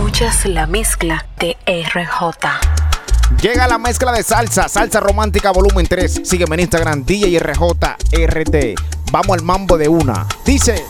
Escuchas la mezcla de RJ. Llega la mezcla de salsa, salsa romántica volumen 3. Sígueme en Instagram, DJ RJ RT. Vamos al mambo de una. Dice.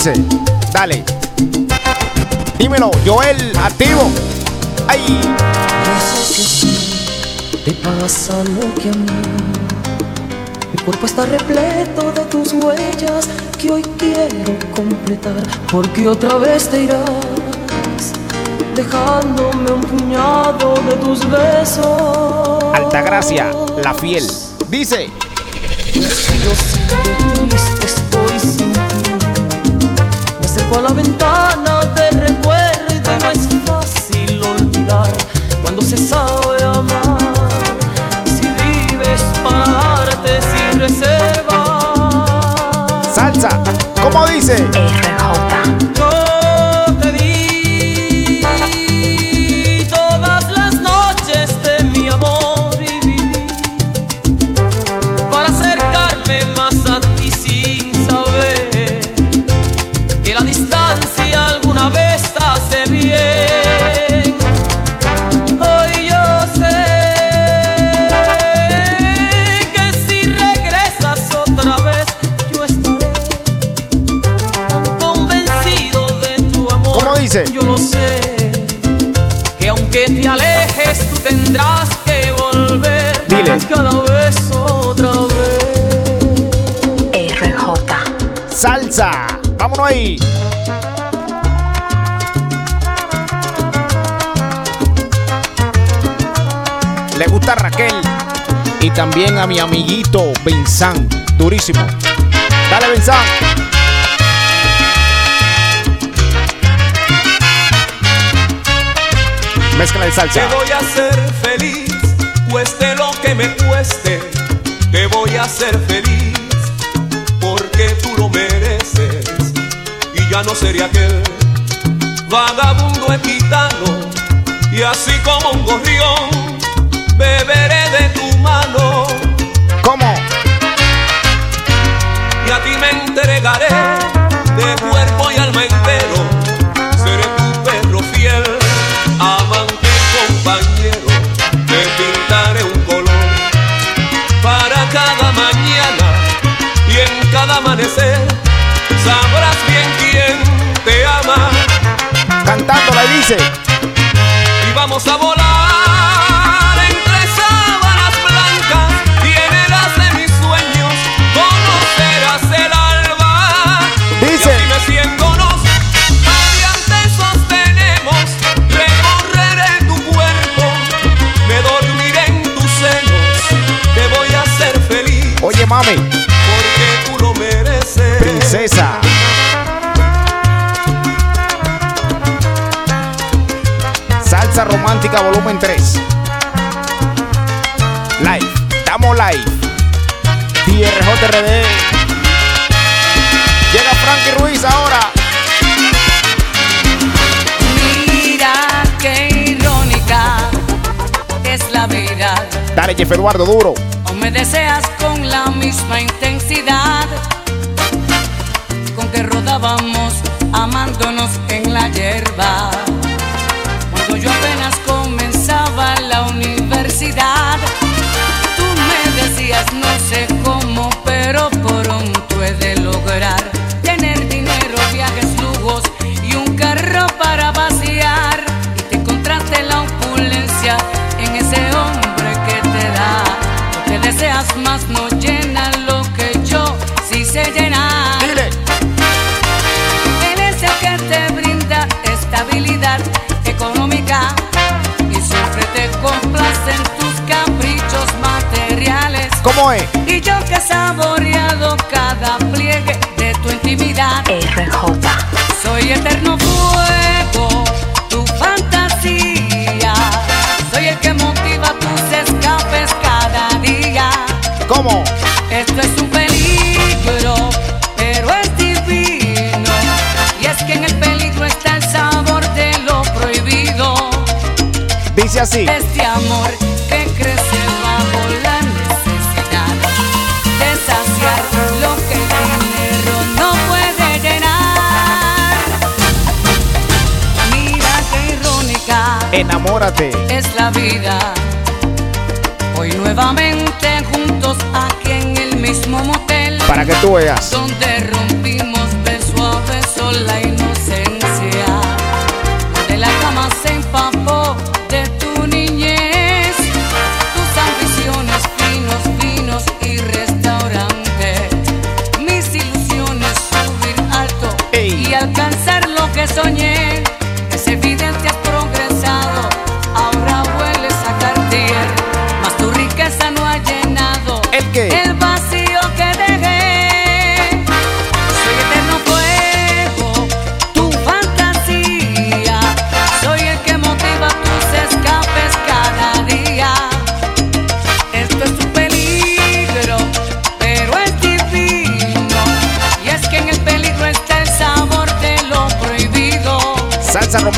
dice? Dale. Dímelo, Joel, activo. Ay. Yo sé que sí, te pasa lo que a mí. Mi cuerpo está repleto de tus huellas que hoy quiero completar, porque otra vez te irás dejándome un puñado de tus besos. Altagracia, la fiel, dice por la ventana. Vámonos ahí. Le gusta a Raquel y también a mi amiguito Benzán. Durísimo. Dale, Benzán. Mezcla de salsa. Te voy a hacer feliz, cueste lo que me cueste. Te voy a hacer feliz ya no sería aquel vagabundo epitano. Y así como un gorrión, beberé de tu mano. ¿Cómo? Y a ti me entregaré. 3. Live, estamos live. TRJRD. Llega Frankie Ruiz ahora. Mira qué irónica es la vida. Dale, Jeff Eduardo, duro. O me deseas con la misma intensidad con que rodábamos amándonos en la hierba. Cuando yo apenas tú me decías no sé cómo, pero pronto he de lograr RJ. soy eterno fuego, tu fantasía. Soy el que motiva tus escapes cada día. ¿Cómo? Esto es un peligro, pero es divino. Y es que en el peligro está el sabor de lo prohibido. Dice así. Este amor Enamórate. es la vida. Hoy nuevamente juntos aquí en el mismo motel. Para que tú veas. Donde rompimos beso a beso la inocencia. De la cama se empapó de tu niñez. Tus ambiciones finos, finos y restaurante. Mis ilusiones subir alto Ey. y alcanzar lo que soñé.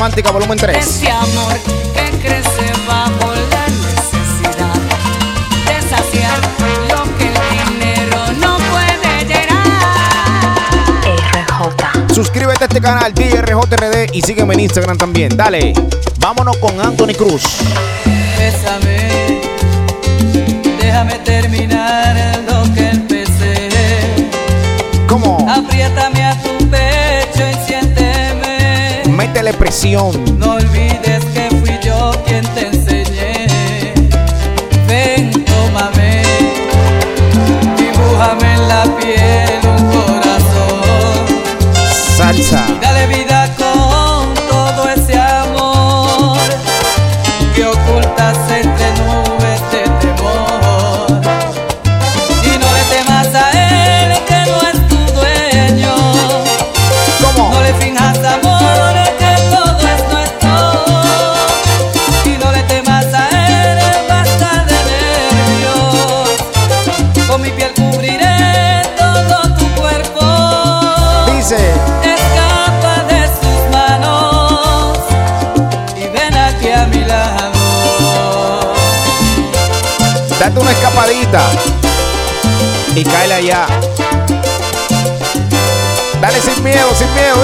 Romántica volumen 3. Ese amor que crece bajo la necesidad de saciar lo que el dinero no puede llenar. RJ. Suscríbete a este canal DRJRD y sígueme en Instagram también. Dale. Vámonos con Anthony Cruz. Bésame, déjame terminar No olvides que fui yo quien te enseñé. Ven, tómame, dibújame en la piel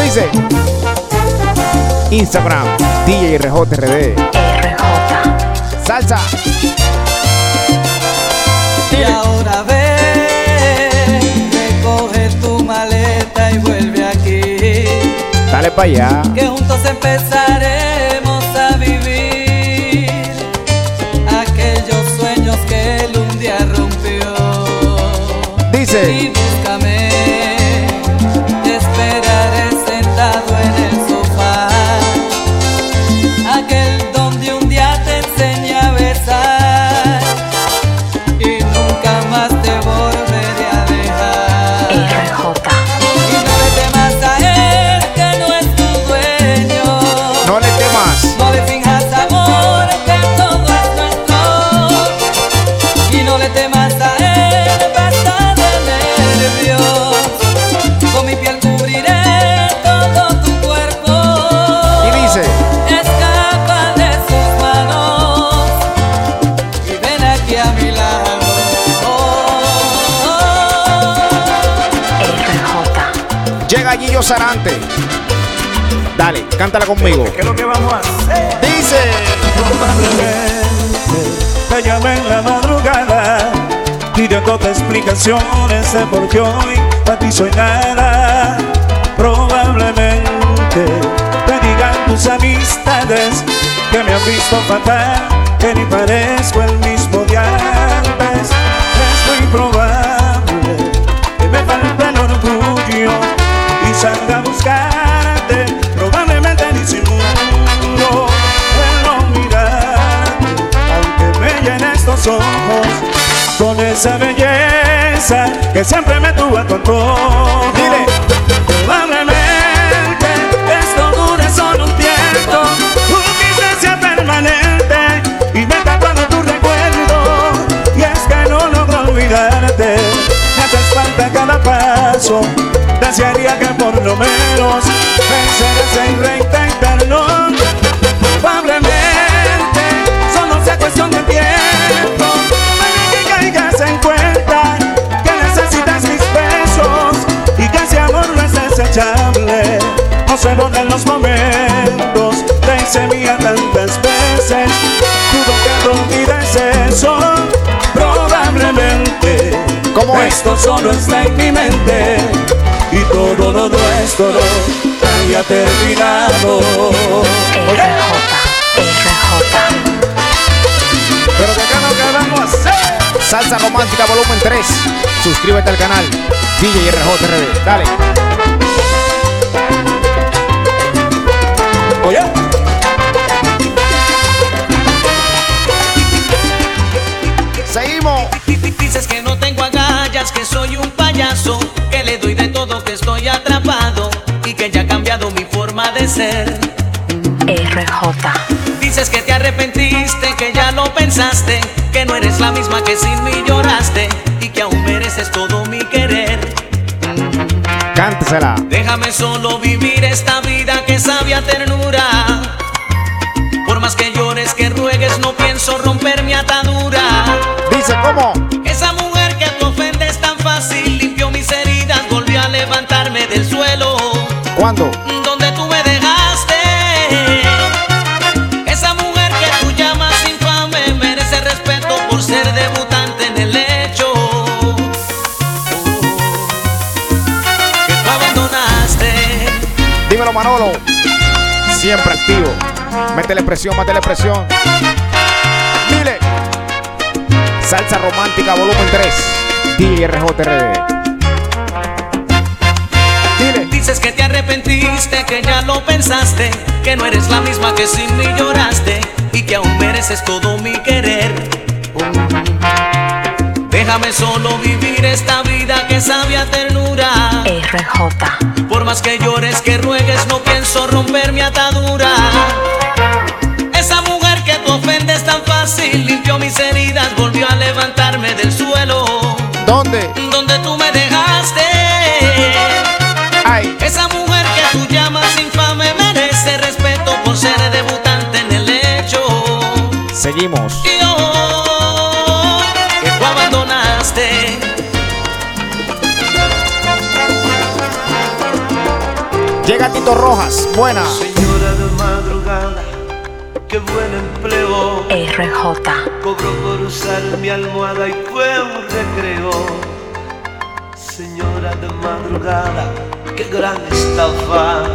dice. Instagram, DJ RJRD. RJ. Salsa. Y ahora ve, recoge tu maleta y vuelve aquí. Dale para allá. Que juntos empezaremos a vivir aquellos sueños que él un día rompió. Dice. Dale, cántala conmigo. ¿Qué es lo que vamos a hacer? Dice. Probablemente te llamé en la madrugada pidiéndote explicaciones de por qué hoy para ti soy nada. Probablemente te digan tus amistades que me han visto fatal, que ni parezco el mismo de antes. Es muy probable esa belleza que siempre me tuvo a tu antojo. Dile. Probablemente esto dure solo un tiempo, quizás sea permanente y me tapando tu recuerdo. Y es que no logro olvidarte, me haces falta cada paso. Desearía que por lo menos venceras en reintentarlo. Momentos, te hice mía tantas veces. Dudo que no olvides eso. Probablemente ¿Cómo es? esto solo está en mi mente y todo lo nuestro haya terminado. Pero de acá que vamos a hacer. Salsa Romántica Volumen 3. Suscríbete al canal. DJ RJRD. Dale. Soy un payaso, que le doy de todo, que estoy atrapado y que ya ha cambiado mi forma de ser. RJ. Dices que te arrepentiste, que ya lo pensaste, que no eres la misma que sin mí lloraste y que aún mereces todo mi querer. Cántesela. Déjame solo vivir esta vida que sabe a ternura. Por más que llores, que ruegues, no pienso romper mi atadura. Donde tú me dejaste. Esa mujer que tú llamas infame merece respeto por ser debutante en el hecho. Que tú abandonaste. Dímelo, Manolo. Siempre activo. Métele presión, métele presión. Dile. Salsa Romántica Volumen 3. DJ RJRD. Dile. Dices que arrepentiste, que ya lo pensaste, que no eres la misma que sin mí lloraste y que aún mereces todo mi querer. Déjame solo vivir esta vida que sabe a ternura. RJ. Por más que llores, que ruegues, no pienso romper mi atadura. Esa mujer que tú ofendes tan fácil limpió mis heridas, volvió a levantarme del suelo. ¿Dónde? Donde Seguimos. Y hoy que tú abandonaste. Llega Tito Rojas. Buena. Señora de madrugada, qué buen empleo. RJ. Cobro por usar mi almohada y fue un recreo. Señora de madrugada, qué gran estafa.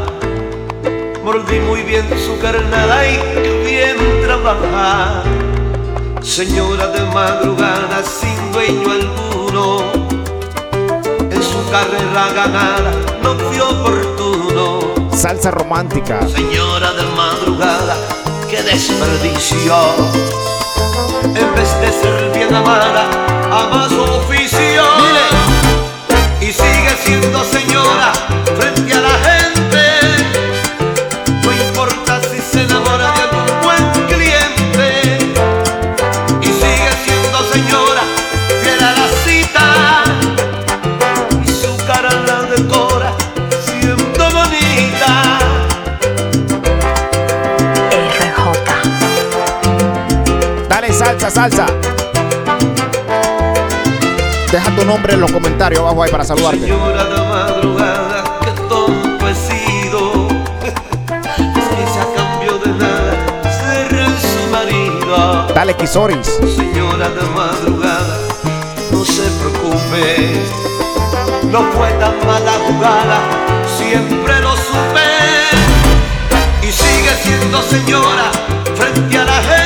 Mordí muy bien su carnada y qué bien trabajar. Señora de madrugada sin dueño alguno, en su carrera ganada no fue oportuno. Salsa romántica. Señora de madrugada, qué desperdicio. En vez de ser bien amada, ama su oficio. Y sigue siendo señora salsa, salsa. Deja tu nombre en los comentarios abajo ahí para saludarte. Señora de madrugada, que tonto he sido. Es que si a cambio de nada seré su marido. Dale, Kisoris. Señora de madrugada, no se preocupe. No fue tan mala jugada, siempre lo supe. Y sigue siendo señora frente a la gente.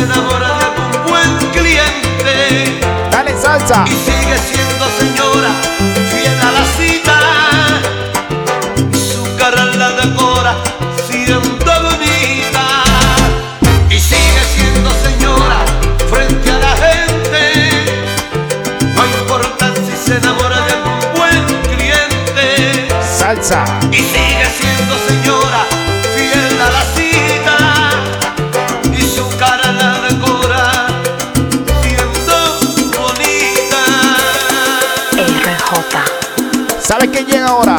Se enamora de algún buen cliente. Dale salsa. Y sigue siendo señora, fiel a la cita. Y su cara la decora, siendo bonita. Y sigue siendo señora, frente a la gente. No importa si se enamora de algún buen cliente. Salsa. Y sigue siendo señora, ahora?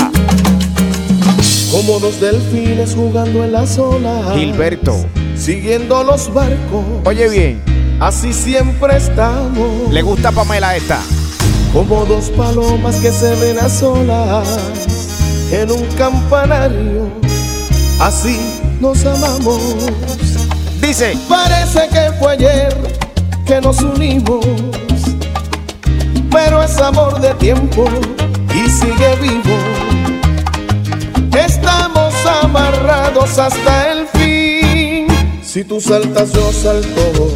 Como dos delfines jugando en las olas. Gilberto. Siguiendo los barcos. Oye bien, Así siempre estamos. le gusta Pamela esta. Como dos palomas que se ven a solas. En un campanario. Así nos amamos. Dice, Parece que fue ayer que nos unimos. Pero es amor de tiempo y sigue hasta el fin. Si tú saltas, yo salto.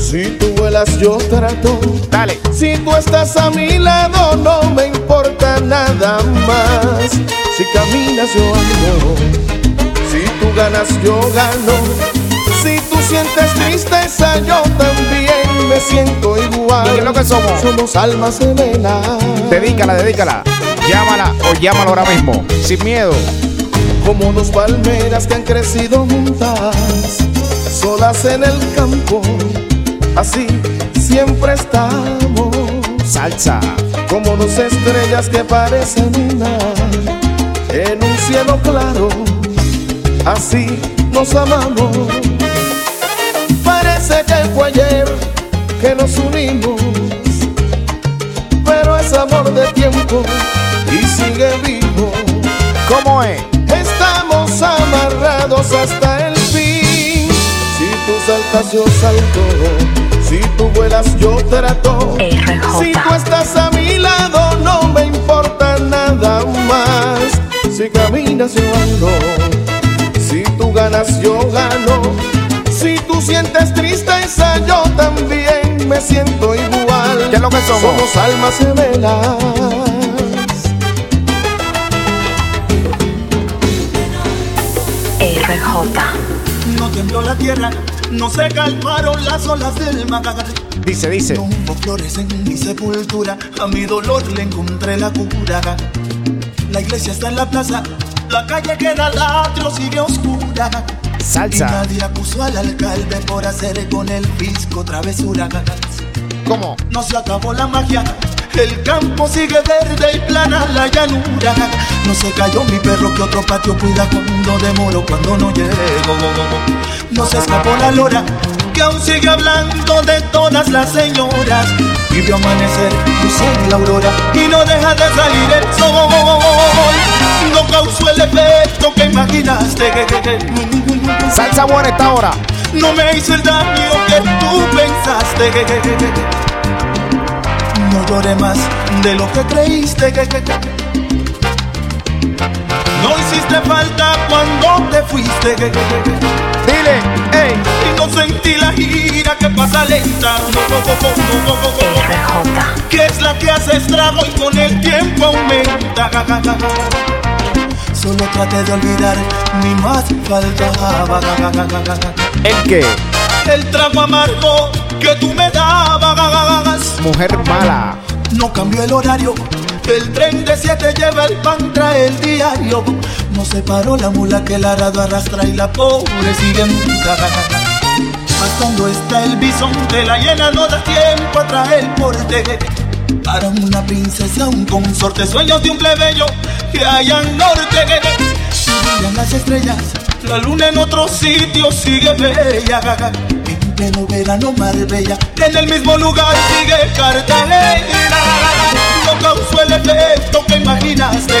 Si tú vuelas, yo trato. dale. Si tú estás a mi lado, no me importa nada más. Si caminas, yo ando. Si tú ganas, yo gano. Si tú sientes tristeza, yo también me siento igual. ¿Y qué es lo que somos? Somos almas gemelas. Dedícala, dedícala. Llámala o llámala ahora mismo. Sin miedo. Como dos palmeras que han crecido juntas, solas en el campo. Así siempre estamos. Salsa. como dos estrellas que parecen una en un cielo claro. Así nos amamos. Parece que fue ayer que nos unimos, pero es amor de tiempo y sigue vivo. ¿Cómo es? Hasta el fin. Si tú saltas, yo salto. Si tú vuelas, yo trato. Si tú estás a mi lado, no me importa nada más. Si caminas, yo ando. Si tú ganas, yo gano. Si tú sientes tristeza, yo también me siento igual. ¿Qué es lo que somos? Somos almas gemelas. RJ. No tembló la tierra, no se calmaron las olas del mar. Dice, dice. No hubo flores en mi sepultura, a mi dolor le encontré la cura. La iglesia está en la plaza, la calle queda al atrio sigue oscura. Y Salsa. nadie acusó al alcalde por hacer con el fisco travesuras. ¿Cómo? No se acabó la magia. El campo sigue verde y plana la llanura. No se cayó mi perro que otro patio cuida cuando demoro, cuando no llego. No se escapó la lora que aún sigue hablando de todas las señoras. Vio amanecer, luz en la aurora y no deja de salir el sol. No causó el efecto que imaginaste. Salsa buena esta hora. No me hizo el daño que tú pensaste. No lloré más de lo que creíste. hiciste falta cuando te fuiste. Dile, ey. Y no sentí la gira que pasa lenta. RJ. Que es la que hace estrago y con el tiempo aumenta. Solo traté de olvidar, ni más faltaba. ¿El qué? El trago amargo que tú me dabas. Mujer mala. No cambió el horario. El tren de siete lleva el pan, trae el diario. No se paró la mula que el arado arrastra y la pobre sigue muda. Mas cuando está el bisonte, la llena no da tiempo a traer porte. Para una princesa, un consorte, sueños de un plebeyo que haya norte. Brillan las estrellas, la luna en otro sitio sigue bella. En pleno verano Marbella, en el mismo lugar sigue Cartagena. No causó el efecto que imaginaste.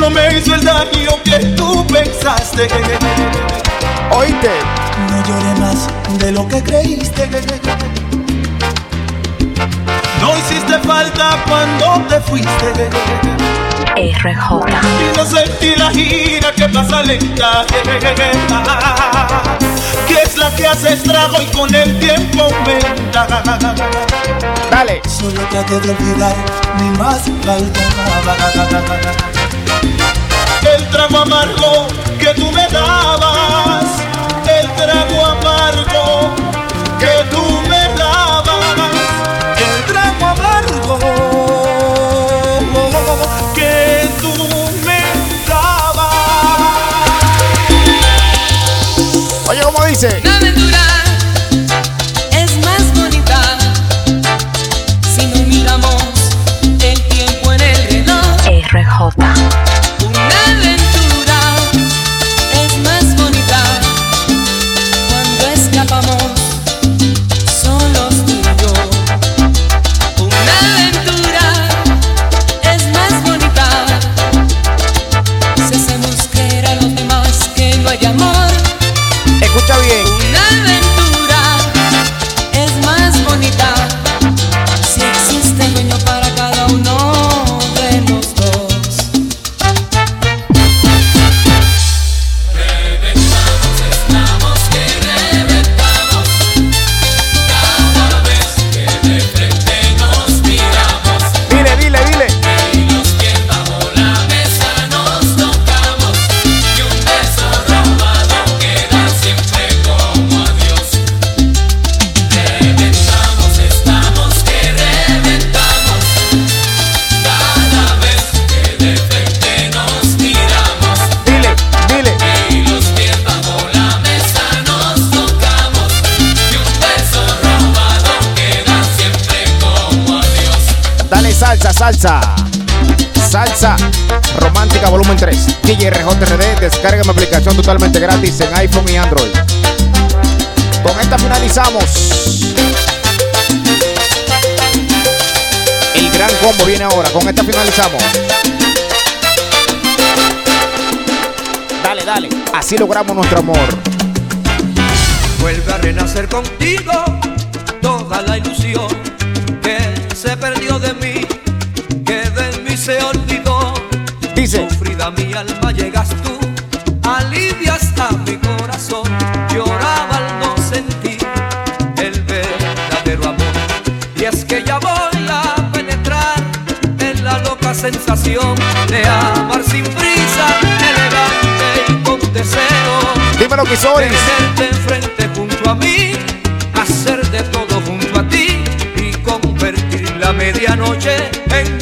No me hizo el daño que tú pensaste. Oíste. No lloré más de lo que creíste. No hiciste falta cuando te fuiste. RJ. Y no sentí la gira que pasa lenta. Que es la que hace estrago y con el tiempo aumenta. Dale. Solo traté de olvidar, ni más faltaba. El trago amargo que tú me dabas. El trago amargo DJ RJRD, descarga mi aplicación totalmente gratis en iPhone y Android. Con esta finalizamos. El gran combo viene ahora. Con esta finalizamos. Dale, dale. Así logramos nuestro amor. Vuelve a renacer contigo toda la ilusión que se perdió de Sufrida mi alma llegas tú, alivias a mi corazón. Lloraba al no sentir el verdadero amor. Y es que ya voy a penetrar en la loca sensación de amar sin prisa, elegante y con deseo. Dímelo, Kisoris. Tenerte enfrente junto a mí, hacer de todo junto a ti y convertir la medianoche en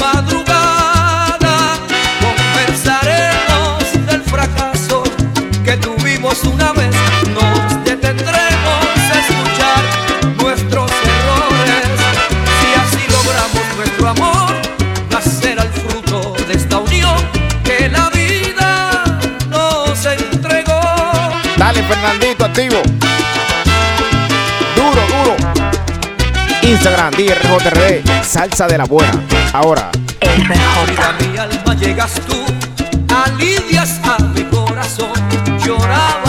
activo. Duro, duro. Instagram, DRJRD, salsa de la buena. Ahora, A mi alma llegas tú, alivias a mi corazón. Lloraba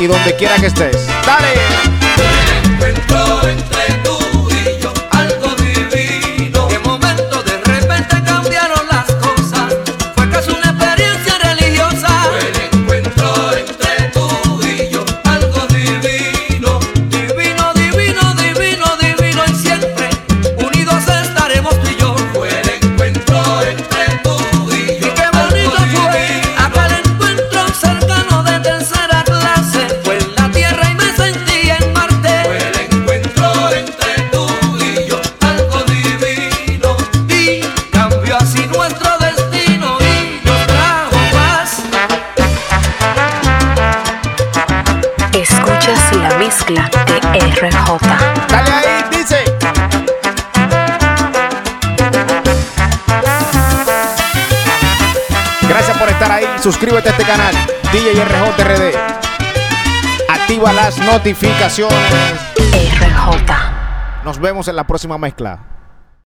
y donde quiera que estés. ¡Dale! Suscríbete a este canal, DJ RJRD. Activa las notificaciones. RJ. Nos vemos en la próxima mezcla.